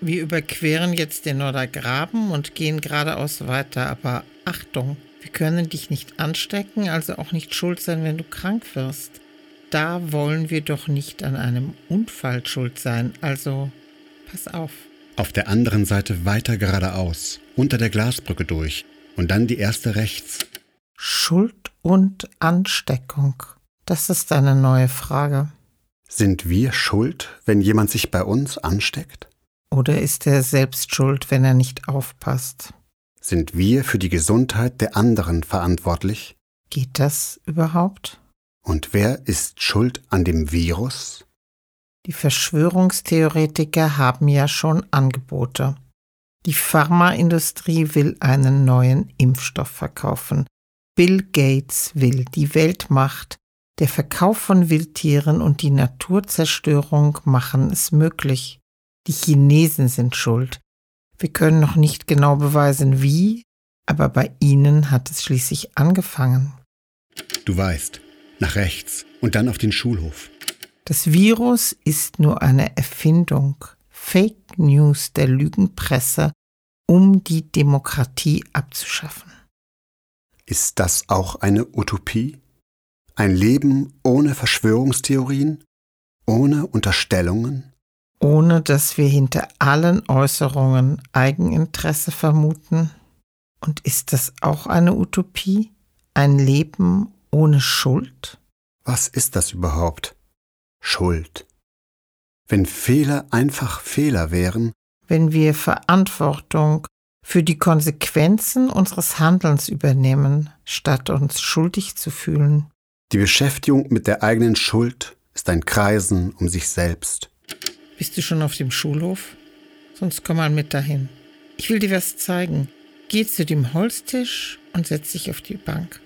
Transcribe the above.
Wir überqueren jetzt den Nordergraben und gehen geradeaus weiter, aber Achtung, wir können dich nicht anstecken, also auch nicht schuld sein, wenn du krank wirst. Da wollen wir doch nicht an einem Unfall schuld sein, also pass auf. Auf der anderen Seite weiter geradeaus, unter der Glasbrücke durch und dann die erste rechts. Schuld und Ansteckung. Das ist eine neue Frage. Sind wir schuld, wenn jemand sich bei uns ansteckt? Oder ist er selbst schuld, wenn er nicht aufpasst? Sind wir für die Gesundheit der anderen verantwortlich? Geht das überhaupt? Und wer ist schuld an dem Virus? Die Verschwörungstheoretiker haben ja schon Angebote. Die Pharmaindustrie will einen neuen Impfstoff verkaufen. Bill Gates will die Weltmacht, der Verkauf von Wildtieren und die Naturzerstörung machen es möglich. Die Chinesen sind schuld. Wir können noch nicht genau beweisen, wie, aber bei ihnen hat es schließlich angefangen. Du weißt, nach rechts und dann auf den Schulhof. Das Virus ist nur eine Erfindung, Fake News der Lügenpresse, um die Demokratie abzuschaffen. Ist das auch eine Utopie? Ein Leben ohne Verschwörungstheorien? Ohne Unterstellungen? Ohne dass wir hinter allen Äußerungen Eigeninteresse vermuten? Und ist das auch eine Utopie? Ein Leben ohne Schuld? Was ist das überhaupt? Schuld. Wenn Fehler einfach Fehler wären, wenn wir Verantwortung für die Konsequenzen unseres Handelns übernehmen, statt uns schuldig zu fühlen. Die Beschäftigung mit der eigenen Schuld ist ein Kreisen um sich selbst. Bist du schon auf dem Schulhof? Sonst komm mal mit dahin. Ich will dir was zeigen. Geh zu dem Holztisch und setz dich auf die Bank.